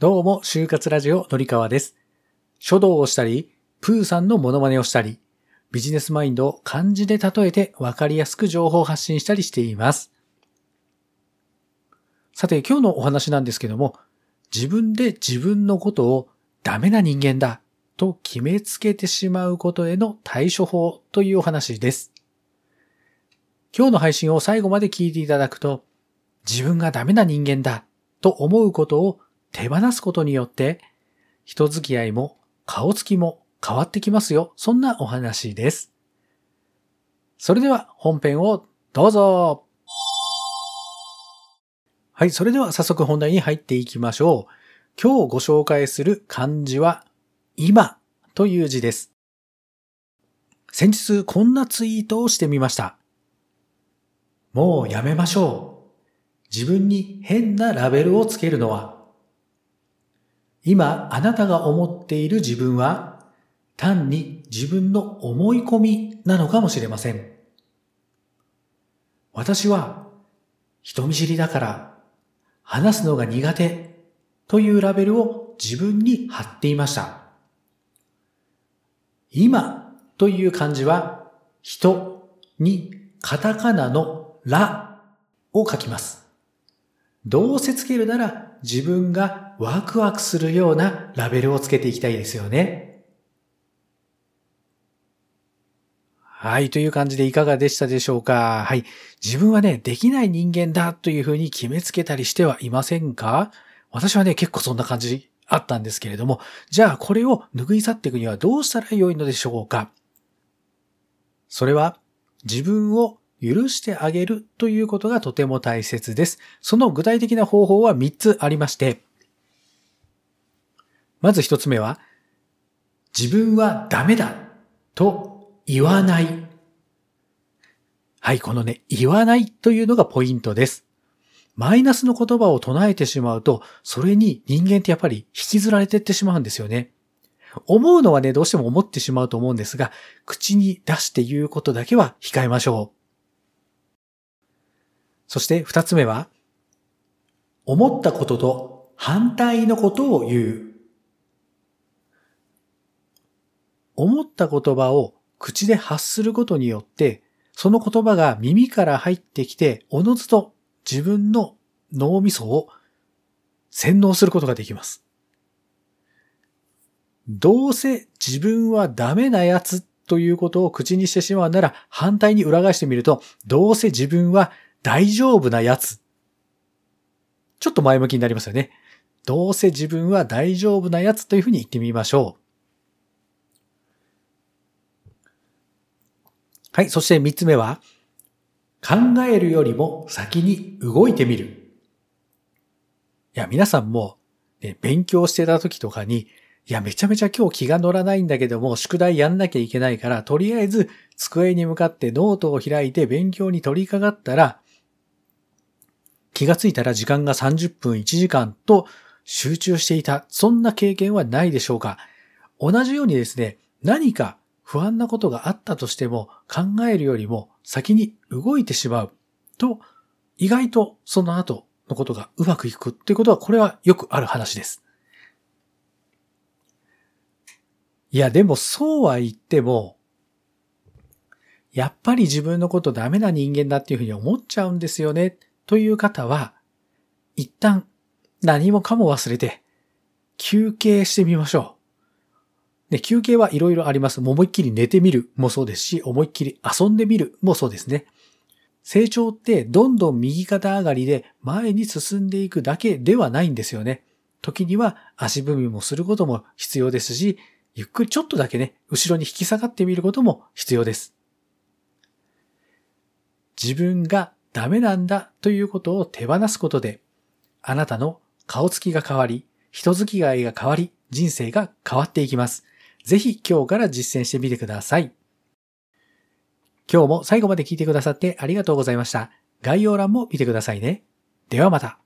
どうも、就活ラジオのりかわです。書道をしたり、プーさんのモノマネをしたり、ビジネスマインドを漢字で例えて分かりやすく情報を発信したりしています。さて、今日のお話なんですけども、自分で自分のことをダメな人間だと決めつけてしまうことへの対処法というお話です。今日の配信を最後まで聞いていただくと、自分がダメな人間だと思うことを手放すことによって、人付き合いも顔つきも変わってきますよ。そんなお話です。それでは本編をどうぞ。はい、それでは早速本題に入っていきましょう。今日ご紹介する漢字は、今という字です。先日こんなツイートをしてみました。もうやめましょう。自分に変なラベルをつけるのは、今あなたが思っている自分は単に自分の思い込みなのかもしれません。私は人見知りだから話すのが苦手というラベルを自分に貼っていました。今という漢字は人にカタカナのラを書きます。どうせつけるなら自分がワクワクするようなラベルをつけていきたいですよね。はい、という感じでいかがでしたでしょうかはい。自分はね、できない人間だというふうに決めつけたりしてはいませんか？私はね、結構そんな感じあったんですけれども、じゃあこれを拭い去っていくにはどうしたらよいのでしょうか？それは自分を許してあげるということがとても大切です。その具体的な方法は3つありまして、まず1つ目は、自分はダメだと言わない。はい、このね、言わないというのがポイントです。マイナスの言葉を唱えてしまうと、それに人間ってやっぱり引きずられてってしまうんですよね。思うのはね、どうしても思ってしまうと思うんですが、口に出して言うことだけは控えましょう。そして二つ目は、思ったことと反対のことを言う。思った言葉を口で発することによって、その言葉が耳から入ってきて、おのずと自分の脳みそを洗脳することができます。どうせ自分はダメなやつということを口にしてしまうなら、反対に裏返してみると、どうせ自分は大丈夫なやつ。ちょっと前向きになりますよね。どうせ自分は大丈夫なやつというふうに言ってみましょう。はい。そして三つ目は、考えるよりも先に動いてみる。いや、皆さんも、ね、勉強してた時とかに、いや、めちゃめちゃ今日気が乗らないんだけども、宿題やんなきゃいけないから、とりあえず机に向かってノートを開いて勉強に取り掛かったら、気がついたら時間が30分1時間と集中していた。そんな経験はないでしょうか同じようにですね、何か不安なことがあったとしても考えるよりも先に動いてしまうと、意外とその後のことがうまくいくっていうことは、これはよくある話です。いや、でもそうは言っても、やっぱり自分のことダメな人間だっていうふうに思っちゃうんですよね、という方は、一旦何もかも忘れて、休憩してみましょう。ね、休憩はいろいろあります。思いっきり寝てみるもそうですし、思いっきり遊んでみるもそうですね。成長ってどんどん右肩上がりで前に進んでいくだけではないんですよね。時には足踏みもすることも必要ですし、ゆっくりちょっとだけね、後ろに引き下がってみることも必要です。自分がダメなんだということを手放すことで、あなたの顔つきが変わり、人付き合いが変わり、人生が変わっていきます。ぜひ今日から実践してみてください。今日も最後まで聞いてくださってありがとうございました。概要欄も見てくださいね。ではまた。